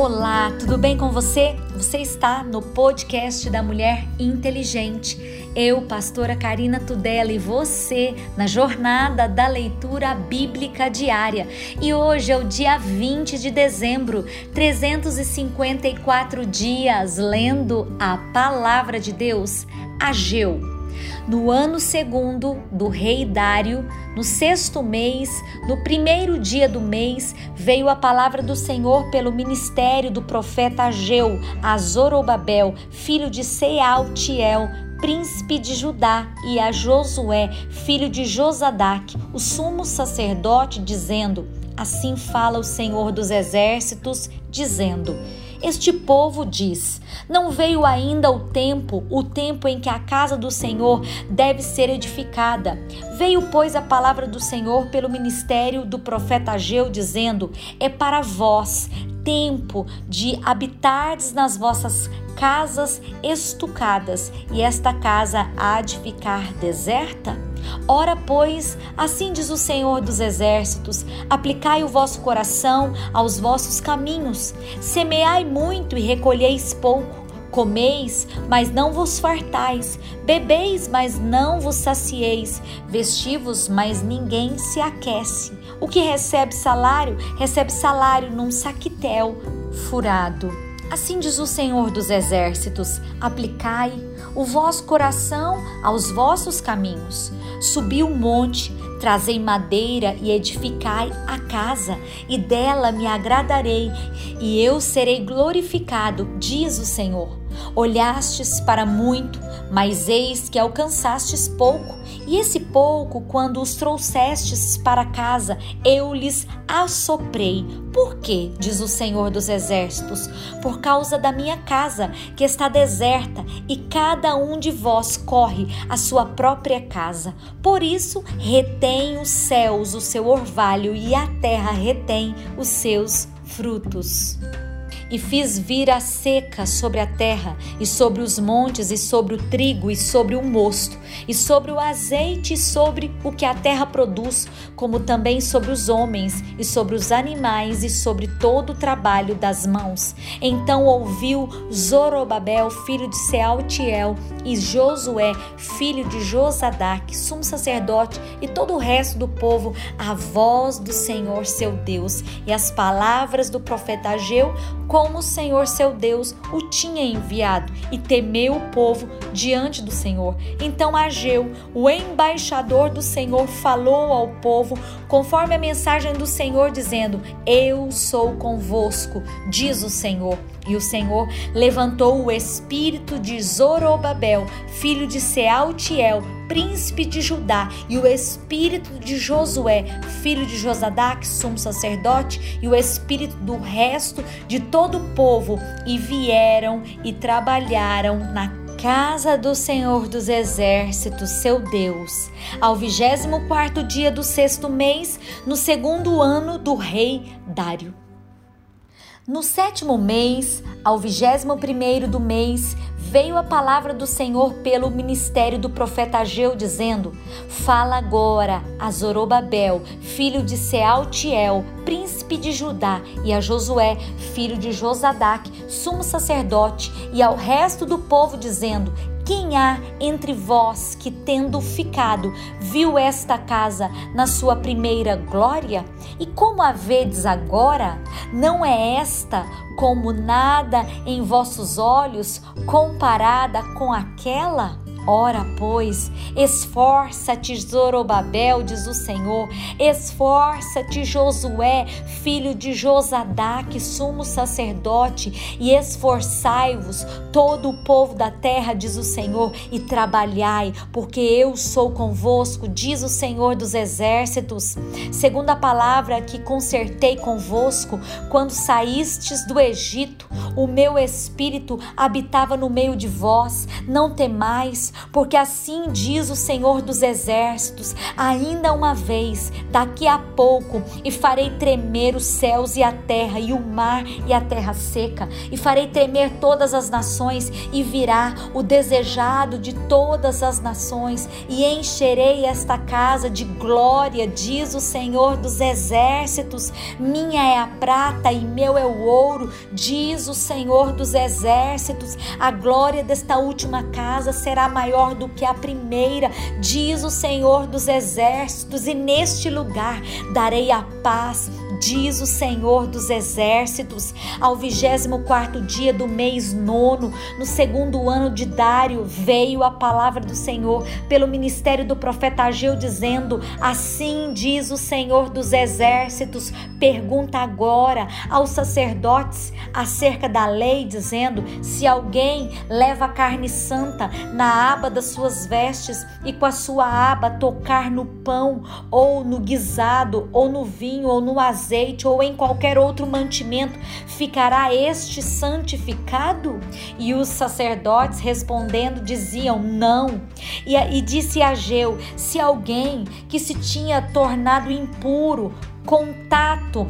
Olá, tudo bem com você? Você está no podcast da Mulher Inteligente. Eu, pastora Karina Tudela, e você na jornada da leitura bíblica diária. E hoje é o dia 20 de dezembro, 354 dias lendo a palavra de Deus. Ageu no ano segundo do rei Dário, no sexto mês, no primeiro dia do mês, veio a palavra do Senhor pelo ministério do profeta Ageu a Zorobabel, filho de Sealtiel, príncipe de Judá, e a Josué, filho de Josadac, o sumo sacerdote, dizendo: Assim fala o Senhor dos exércitos, dizendo: este povo diz: Não veio ainda o tempo, o tempo em que a casa do Senhor deve ser edificada. Veio, pois, a palavra do Senhor pelo ministério do profeta Ageu, dizendo: É para vós tempo de habitardes nas vossas casas estucadas, e esta casa há de ficar deserta? Ora, pois, assim diz o Senhor dos Exércitos: aplicai o vosso coração aos vossos caminhos, semeai muito e recolheis pouco. Comeis, mas não vos fartais, bebeis, mas não vos sacieis, vestivos, mas ninguém se aquece. O que recebe salário, recebe salário num saquitel furado. Assim diz o Senhor dos Exércitos: aplicai o vosso coração aos vossos caminhos. Subi o monte, trazei madeira e edificai a casa, e dela me agradarei, e eu serei glorificado, diz o Senhor. Olhastes para muito, mas eis que alcançastes pouco, e esse pouco, quando os trouxestes para casa, eu lhes assoprei. Por quê? Diz o Senhor dos Exércitos. Por causa da minha casa, que está deserta, e cada um de vós corre à sua própria casa. Por isso, retém os céus o seu orvalho, e a terra retém os seus frutos e fiz vir a seca sobre a terra, e sobre os montes, e sobre o trigo, e sobre o mosto, e sobre o azeite, e sobre o que a terra produz, como também sobre os homens, e sobre os animais, e sobre todo o trabalho das mãos. Então ouviu Zorobabel, filho de Sealtiel, e Josué, filho de Josadac, sumo sacerdote, e todo o resto do povo, a voz do Senhor seu Deus, e as palavras do profeta Ageu, como o Senhor seu Deus o tinha enviado, e temeu o povo diante do Senhor. Então Ageu, o embaixador do Senhor, falou ao povo conforme a mensagem do Senhor, dizendo: Eu sou convosco, diz o Senhor. E o Senhor levantou o espírito de Zorobabel, filho de Sealtiel, príncipe de Judá, e o espírito de Josué, filho de Josadac, sumo sacerdote, e o espírito do resto de todo o povo, e vieram e trabalharam na casa do Senhor dos Exércitos, seu Deus, ao vigésimo quarto dia do sexto mês, no segundo ano do rei Dário. No sétimo mês, ao vigésimo primeiro do mês, veio a palavra do Senhor pelo ministério do profeta Ageu, dizendo: Fala agora a Zorobabel, filho de Sealtiel, príncipe de Judá, e a Josué, filho de Josadac, sumo sacerdote, e ao resto do povo, dizendo: quem há entre vós que, tendo ficado, viu esta casa na sua primeira glória? E como a vedes agora? Não é esta como nada em vossos olhos comparada com aquela? Ora, pois, esforça-te, Zorobabel, diz o Senhor, esforça-te, Josué, filho de Josadac, sumo sacerdote, e esforçai-vos, todo o povo da terra, diz o Senhor, e trabalhai, porque eu sou convosco, diz o Senhor dos exércitos. Segundo a palavra que consertei convosco, quando saístes do Egito, o meu espírito habitava no meio de vós, não temais, porque assim diz o Senhor dos Exércitos: ainda uma vez, daqui a pouco, e farei tremer os céus e a terra, e o mar e a terra seca, e farei tremer todas as nações, e virá o desejado de todas as nações, e encherei esta casa de glória, diz o Senhor dos Exércitos. Minha é a prata e meu é o ouro, diz o Senhor dos Exércitos. A glória desta última casa será maior do que a primeira, diz o Senhor dos Exércitos, e neste lugar darei a paz diz o Senhor dos Exércitos, ao vigésimo quarto dia do mês nono, no segundo ano de Dário, veio a palavra do Senhor pelo ministério do profeta Ageu, dizendo: Assim diz o Senhor dos Exércitos. Pergunta agora aos sacerdotes acerca da lei, dizendo: Se alguém leva carne santa na aba das suas vestes e com a sua aba tocar no pão, ou no guisado, ou no vinho, ou no azeite, azeite ou em qualquer outro mantimento, ficará este santificado? E os sacerdotes respondendo diziam: Não. E, e disse Ageu: Se alguém que se tinha tornado impuro, contato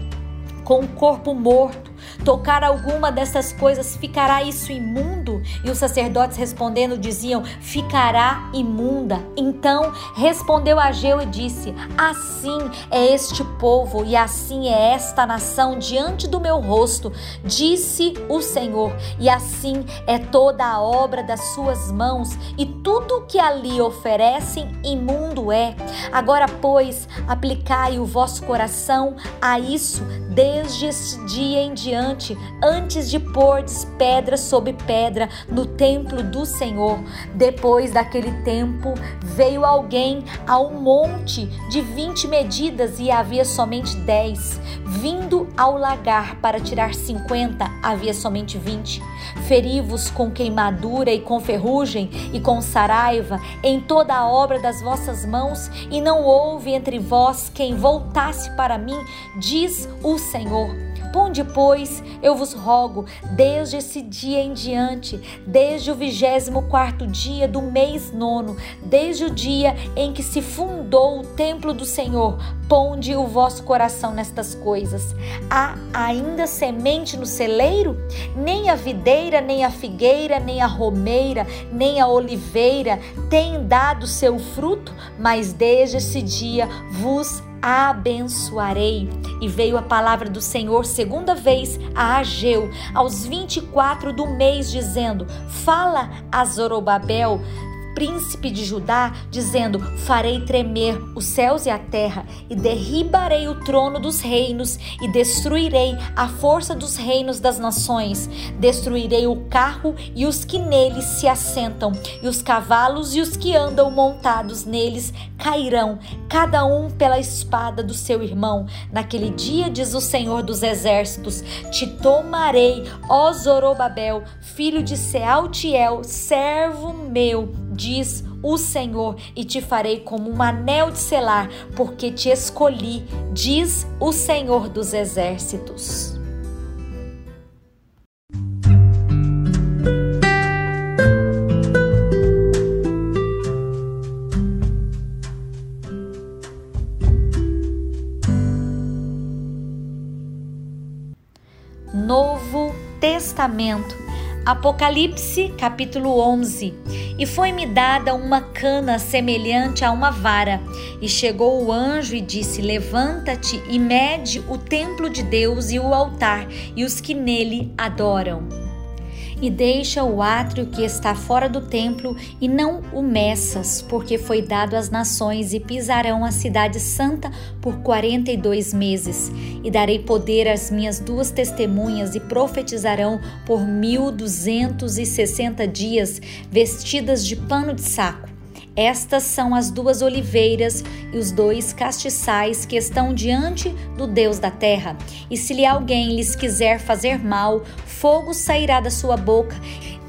com o corpo morto, tocar alguma dessas coisas, ficará isso imundo? E os sacerdotes respondendo diziam: Ficará imunda. Então respondeu Ageu e disse: Assim é este povo e assim é esta nação diante do meu rosto, disse o Senhor, e assim é toda a obra das suas mãos, e tudo que ali oferecem, imundo é. Agora, pois, aplicai o vosso coração a isso desde esse dia em diante, antes de pordes pedra sobre pedra no templo do Senhor. Depois daquele tempo, veio alguém ao monte de vinte medidas e havia somente dez. Vindo ao lagar para tirar cinquenta, havia somente vinte. Feri-vos com queimadura e com ferrugem e com saraiva em toda a obra das vossas mãos, e não houve entre vós quem voltasse para mim, diz o Senhor. Ponde, pois, eu vos rogo, desde esse dia em diante, desde o vigésimo quarto dia do mês nono, desde o dia em que se fundou o templo do Senhor, ponde o vosso coração nestas coisas. Há ainda semente no celeiro? Nem a videira, nem a figueira, nem a romeira, nem a oliveira têm dado seu fruto, mas desde esse dia vos abençoarei. E veio a palavra do Senhor segunda vez a Ageu, aos 24 do mês, dizendo: Fala a Zorobabel, príncipe de Judá, dizendo: Farei tremer os céus e a terra, e derribarei o trono dos reinos, e destruirei a força dos reinos das nações. Destruirei o carro e os que neles se assentam, e os cavalos e os que andam montados neles cairão, cada um pela espada do seu irmão. Naquele dia, diz o Senhor dos Exércitos: Te tomarei, ó Zorobabel, filho de Sealtiel, servo meu diz o Senhor, e te farei como um anel de selar, porque te escolhi, diz o Senhor dos exércitos. Novo Testamento Apocalipse capítulo 11 E foi-me dada uma cana semelhante a uma vara, e chegou o anjo e disse: Levanta-te e mede o templo de Deus e o altar e os que nele adoram e deixa o átrio que está fora do templo e não o meças, porque foi dado às nações e pisarão a cidade santa por quarenta e dois meses. E darei poder às minhas duas testemunhas e profetizarão por mil duzentos e sessenta dias, vestidas de pano de saco. Estas são as duas oliveiras e os dois castiçais que estão diante do Deus da terra. E se lhe alguém lhes quiser fazer mal, fogo sairá da sua boca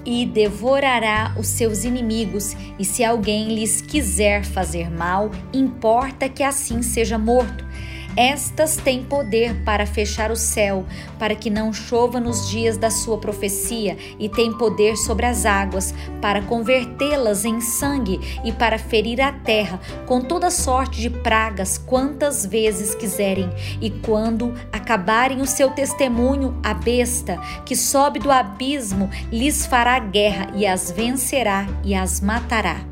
e devorará os seus inimigos. E se alguém lhes quiser fazer mal, importa que assim seja morto. Estas têm poder para fechar o céu, para que não chova nos dias da sua profecia, e têm poder sobre as águas, para convertê-las em sangue e para ferir a terra com toda sorte de pragas quantas vezes quiserem. E quando acabarem o seu testemunho, a besta que sobe do abismo lhes fará guerra e as vencerá e as matará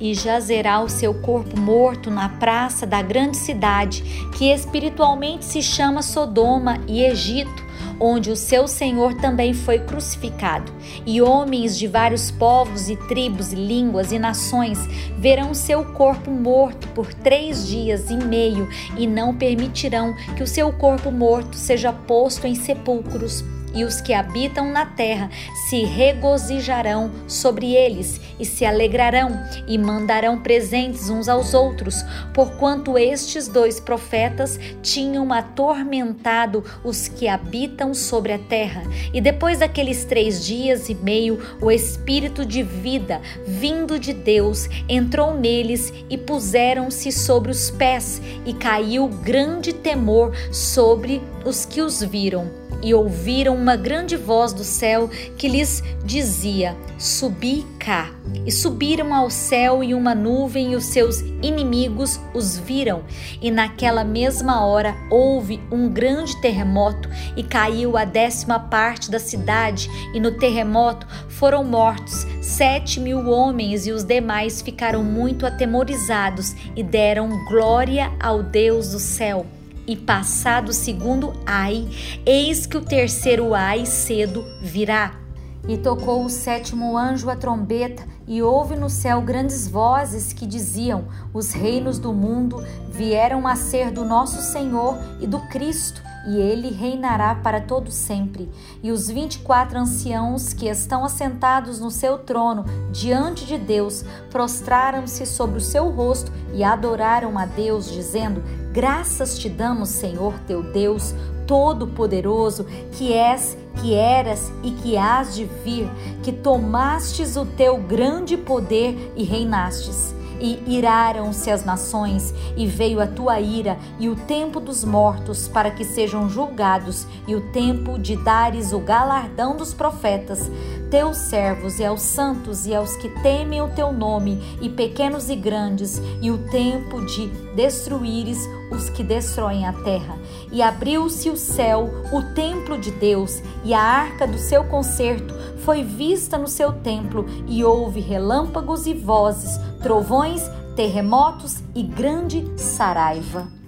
e jazerá o seu corpo morto na praça da grande cidade, que espiritualmente se chama Sodoma e Egito, onde o seu Senhor também foi crucificado. E homens de vários povos e tribos, línguas e nações verão seu corpo morto por três dias e meio e não permitirão que o seu corpo morto seja posto em sepulcros e os que habitam na terra se regozijarão sobre eles e se alegrarão e mandarão presentes uns aos outros, porquanto estes dois profetas tinham atormentado os que habitam sobre a terra. E depois daqueles três dias e meio, o Espírito de vida, vindo de Deus, entrou neles e puseram-se sobre os pés, e caiu grande temor sobre os que os viram e ouviram uma grande voz do céu que lhes dizia: Subi cá. E subiram ao céu e uma nuvem, e os seus inimigos os viram. E naquela mesma hora houve um grande terremoto, e caiu a décima parte da cidade, e no terremoto foram mortos sete mil homens, e os demais ficaram muito atemorizados e deram glória ao Deus do céu. E passado o segundo ai, eis que o terceiro ai cedo virá. E tocou o sétimo anjo a trombeta, e houve no céu grandes vozes que diziam: Os reinos do mundo vieram a ser do nosso Senhor e do Cristo, e ele reinará para todo sempre. E os vinte e quatro anciãos que estão assentados no seu trono diante de Deus prostraram-se sobre o seu rosto e adoraram a Deus, dizendo: Graças te damos, Senhor teu Deus, Todo-Poderoso, que és, que eras e que hás de vir, que tomastes o teu grande poder e reinastes e iraram-se as nações, e veio a tua ira e o tempo dos mortos para que sejam julgados, e o tempo de dares o galardão dos profetas, teus servos e aos santos e aos que temem o teu nome, e pequenos e grandes, e o tempo de destruíres os que destroem a terra. E abriu-se o céu, o templo de Deus, e a arca do seu concerto foi vista no seu templo, e houve relâmpagos e vozes, trovões, terremotos e grande saraiva.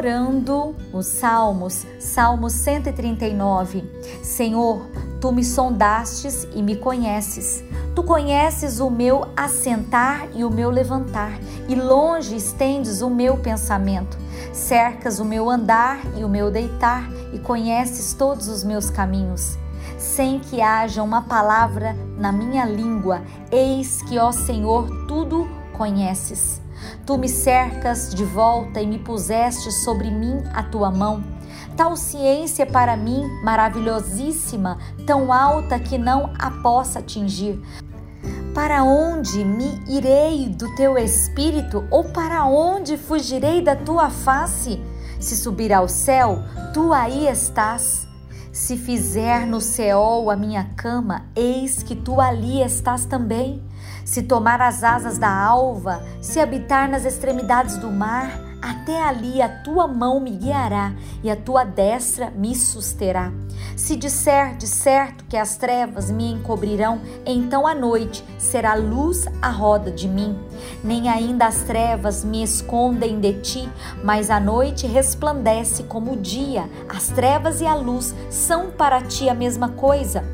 orando os Salmos, Salmo 139. Senhor, tu me sondastes e me conheces. Tu conheces o meu assentar e o meu levantar, e longe estendes o meu pensamento. Cercas o meu andar e o meu deitar, e conheces todos os meus caminhos. Sem que haja uma palavra na minha língua, eis que, ó Senhor, tudo conheces. Tu me cercas de volta e me puseste sobre mim a tua mão. Tal ciência para mim maravilhosíssima, tão alta que não a possa atingir. Para onde me irei do teu espírito ou para onde fugirei da tua face? Se subir ao céu, tu aí estás. Se fizer no céu a minha cama, eis que tu ali estás também. Se tomar as asas da alva, se habitar nas extremidades do mar, até ali a tua mão me guiará e a tua destra me susterá. Se disser de certo que as trevas me encobrirão, então a noite será luz à roda de mim. Nem ainda as trevas me escondem de ti, mas a noite resplandece como o dia. As trevas e a luz são para ti a mesma coisa.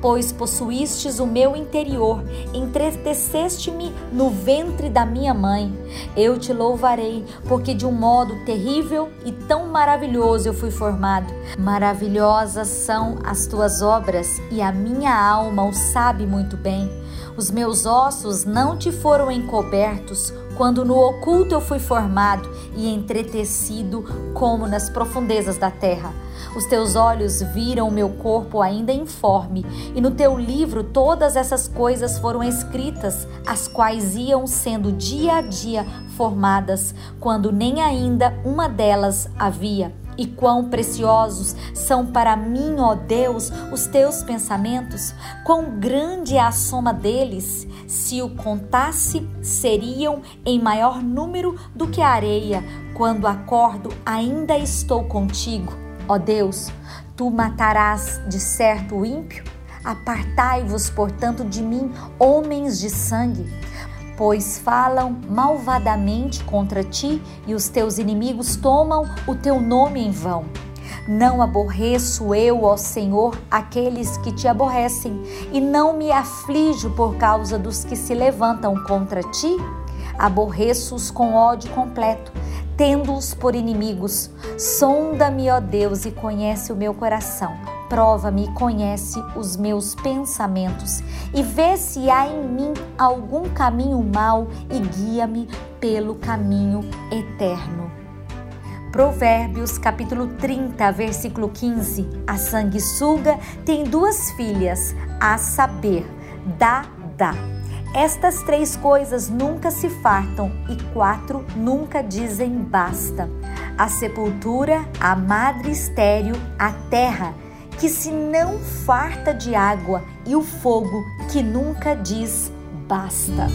Pois possuístes o meu interior, entreteceste-me no ventre da minha mãe. Eu te louvarei, porque de um modo terrível e tão maravilhoso eu fui formado. Maravilhosas são as tuas obras e a minha alma o sabe muito bem. Os meus ossos não te foram encobertos quando no oculto eu fui formado e entretecido como nas profundezas da terra. Os teus olhos viram o meu corpo ainda informe, e no teu livro todas essas coisas foram escritas, as quais iam sendo dia a dia formadas, quando nem ainda uma delas havia. E quão preciosos são para mim, ó Deus, os teus pensamentos, quão grande é a soma deles. Se o contasse, seriam em maior número do que a areia. Quando acordo, ainda estou contigo. Ó Deus, tu matarás de certo o ímpio? Apartai-vos, portanto, de mim, homens de sangue pois falam malvadamente contra ti e os teus inimigos tomam o teu nome em vão. Não aborreço eu, ó Senhor, aqueles que te aborrecem, e não me aflijo por causa dos que se levantam contra ti? Aborreço-os com ódio completo, tendo-os por inimigos. Sonda-me, ó Deus, e conhece o meu coração Prova-me e conhece os meus pensamentos e vê se há em mim algum caminho mau e guia-me pelo caminho eterno. Provérbios capítulo 30, versículo 15. A sanguessuga tem duas filhas, a saber, dá, dá. Estas três coisas nunca se fartam e quatro nunca dizem basta. A sepultura, a madre estéreo, a terra que se não farta de água e o fogo que nunca diz basta.